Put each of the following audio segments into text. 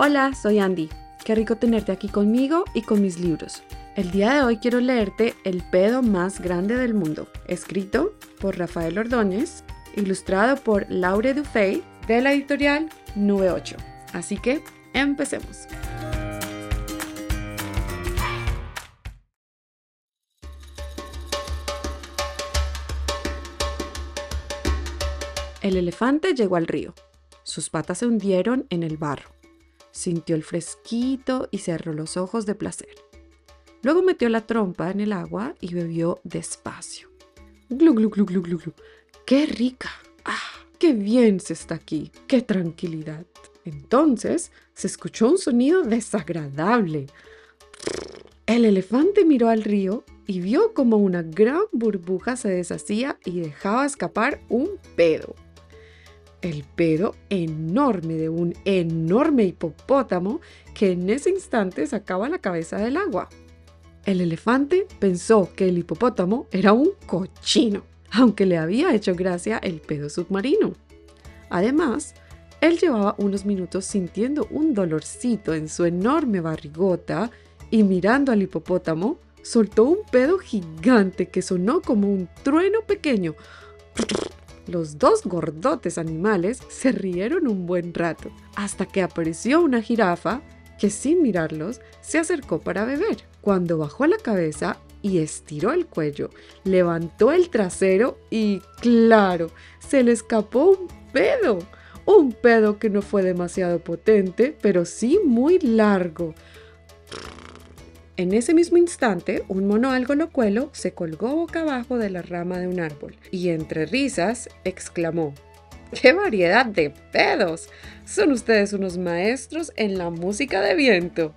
Hola, soy Andy. Qué rico tenerte aquí conmigo y con mis libros. El día de hoy quiero leerte El pedo más grande del mundo, escrito por Rafael Ordóñez, ilustrado por Laure Dufay de la editorial Nube 8. Así que empecemos. El elefante llegó al río. Sus patas se hundieron en el barro. Sintió el fresquito y cerró los ojos de placer. Luego metió la trompa en el agua y bebió despacio. Glu, glu, glu, glu, glu, glu. ¡Qué rica! ¡Ah! ¡Qué bien se está aquí! ¡Qué tranquilidad! Entonces se escuchó un sonido desagradable. El elefante miró al río y vio como una gran burbuja se deshacía y dejaba escapar un pedo. El pedo enorme de un enorme hipopótamo que en ese instante sacaba la cabeza del agua. El elefante pensó que el hipopótamo era un cochino, aunque le había hecho gracia el pedo submarino. Además, él llevaba unos minutos sintiendo un dolorcito en su enorme barrigota y mirando al hipopótamo, soltó un pedo gigante que sonó como un trueno pequeño. Los dos gordotes animales se rieron un buen rato, hasta que apareció una jirafa que sin mirarlos se acercó para beber. Cuando bajó la cabeza y estiró el cuello, levantó el trasero y, claro, se le escapó un pedo. Un pedo que no fue demasiado potente, pero sí muy largo. En ese mismo instante, un mono algo locuelo se colgó boca abajo de la rama de un árbol y entre risas exclamó, ¡Qué variedad de pedos! Son ustedes unos maestros en la música de viento.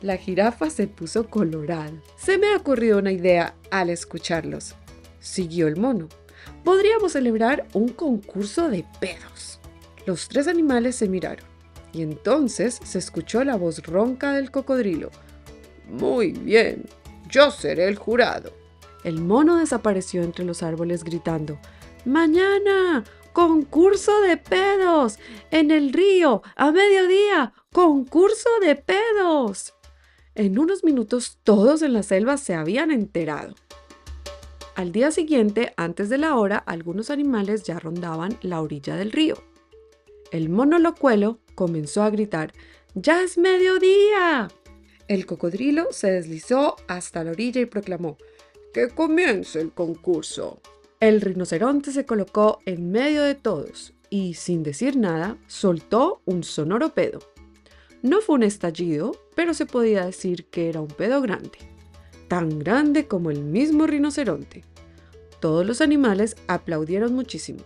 La jirafa se puso colorada. Se me ha ocurrido una idea al escucharlos. Siguió el mono. Podríamos celebrar un concurso de pedos. Los tres animales se miraron y entonces se escuchó la voz ronca del cocodrilo. Muy bien, yo seré el jurado. El mono desapareció entre los árboles gritando, Mañana, concurso de pedos. En el río, a mediodía, concurso de pedos. En unos minutos todos en la selva se habían enterado. Al día siguiente, antes de la hora, algunos animales ya rondaban la orilla del río. El mono locuelo comenzó a gritar, ¡Ya es mediodía! El cocodrilo se deslizó hasta la orilla y proclamó, ¡Que comience el concurso! El rinoceronte se colocó en medio de todos y, sin decir nada, soltó un sonoro pedo. No fue un estallido, pero se podía decir que era un pedo grande, tan grande como el mismo rinoceronte. Todos los animales aplaudieron muchísimo.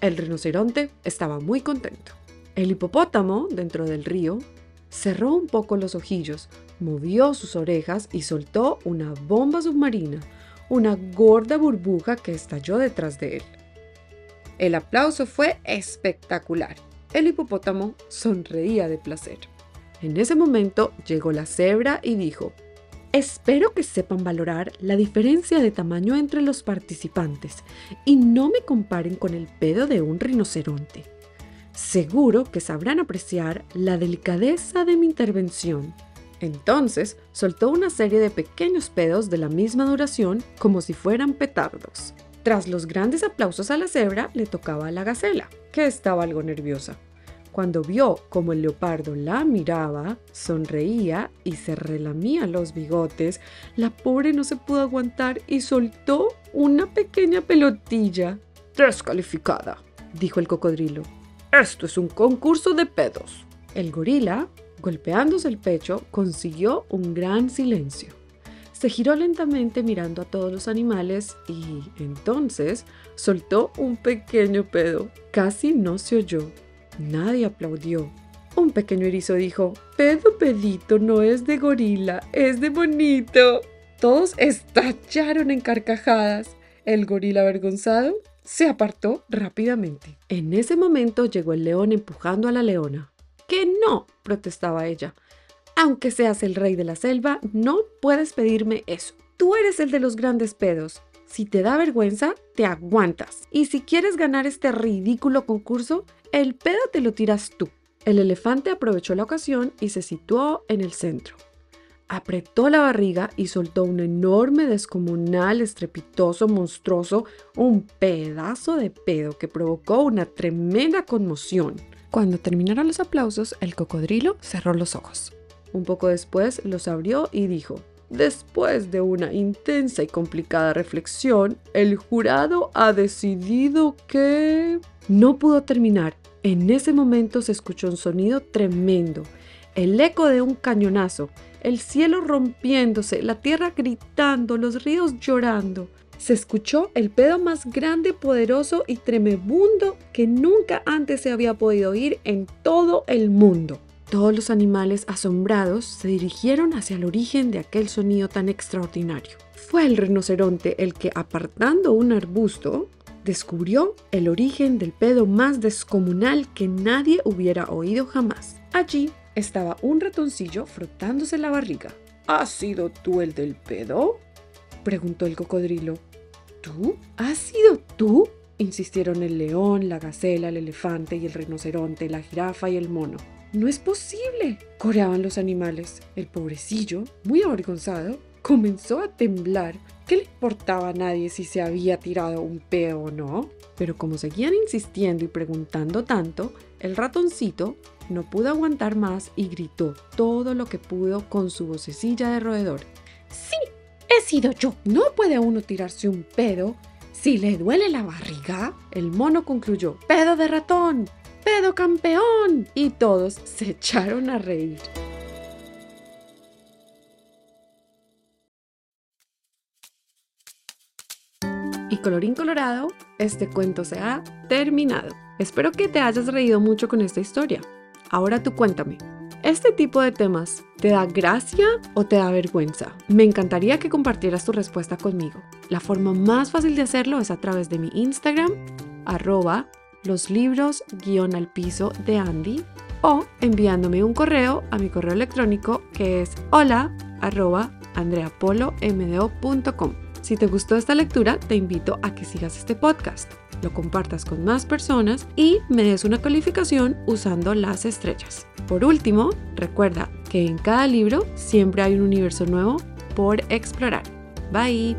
El rinoceronte estaba muy contento. El hipopótamo, dentro del río, cerró un poco los ojillos, movió sus orejas y soltó una bomba submarina una gorda burbuja que estalló detrás de él. El aplauso fue espectacular. El hipopótamo sonreía de placer. En ese momento llegó la cebra y dijo, Espero que sepan valorar la diferencia de tamaño entre los participantes y no me comparen con el pedo de un rinoceronte. Seguro que sabrán apreciar la delicadeza de mi intervención. Entonces soltó una serie de pequeños pedos de la misma duración como si fueran petardos. Tras los grandes aplausos a la cebra le tocaba a la gacela, que estaba algo nerviosa. Cuando vio cómo el leopardo la miraba, sonreía y se relamía los bigotes, la pobre no se pudo aguantar y soltó una pequeña pelotilla. Descalificada, dijo el cocodrilo. Esto es un concurso de pedos. El gorila Golpeándose el pecho, consiguió un gran silencio. Se giró lentamente mirando a todos los animales y entonces soltó un pequeño pedo. Casi no se oyó. Nadie aplaudió. Un pequeño erizo dijo, pedo pedito no es de gorila, es de bonito. Todos estallaron en carcajadas. El gorila avergonzado se apartó rápidamente. En ese momento llegó el león empujando a la leona. Que no, protestaba ella. Aunque seas el rey de la selva, no puedes pedirme eso. Tú eres el de los grandes pedos. Si te da vergüenza, te aguantas. Y si quieres ganar este ridículo concurso, el pedo te lo tiras tú. El elefante aprovechó la ocasión y se situó en el centro. Apretó la barriga y soltó un enorme, descomunal, estrepitoso, monstruoso, un pedazo de pedo que provocó una tremenda conmoción. Cuando terminaron los aplausos, el cocodrilo cerró los ojos. Un poco después los abrió y dijo, Después de una intensa y complicada reflexión, el jurado ha decidido que... No pudo terminar. En ese momento se escuchó un sonido tremendo, el eco de un cañonazo, el cielo rompiéndose, la tierra gritando, los ríos llorando. Se escuchó el pedo más grande, poderoso y tremebundo que nunca antes se había podido oír en todo el mundo. Todos los animales asombrados se dirigieron hacia el origen de aquel sonido tan extraordinario. Fue el rinoceronte el que, apartando un arbusto, descubrió el origen del pedo más descomunal que nadie hubiera oído jamás. Allí estaba un ratoncillo frotándose la barriga. ¿Has sido tú el del pedo? preguntó el cocodrilo. ¿Tú? ¿Has sido tú? insistieron el león, la gacela, el elefante y el rinoceronte, la jirafa y el mono. No es posible, coreaban los animales. El pobrecillo, muy avergonzado, comenzó a temblar. ¿Qué le importaba a nadie si se había tirado un pedo o no? Pero como seguían insistiendo y preguntando tanto, el ratoncito no pudo aguantar más y gritó todo lo que pudo con su vocecilla de roedor. Sí, he sido yo. ¿No puede uno tirarse un pedo si le duele la barriga? El mono concluyó. Pedo de ratón. ¡Pedo campeón! Y todos se echaron a reír. Colorín colorado, este cuento se ha terminado. Espero que te hayas reído mucho con esta historia. Ahora tú cuéntame, ¿este tipo de temas te da gracia o te da vergüenza? Me encantaría que compartieras tu respuesta conmigo. La forma más fácil de hacerlo es a través de mi Instagram, arroba los libros guion al piso de Andy o enviándome un correo a mi correo electrónico que es hola arroba andreapolomdo.com. Si te gustó esta lectura, te invito a que sigas este podcast, lo compartas con más personas y me des una calificación usando las estrellas. Por último, recuerda que en cada libro siempre hay un universo nuevo por explorar. Bye.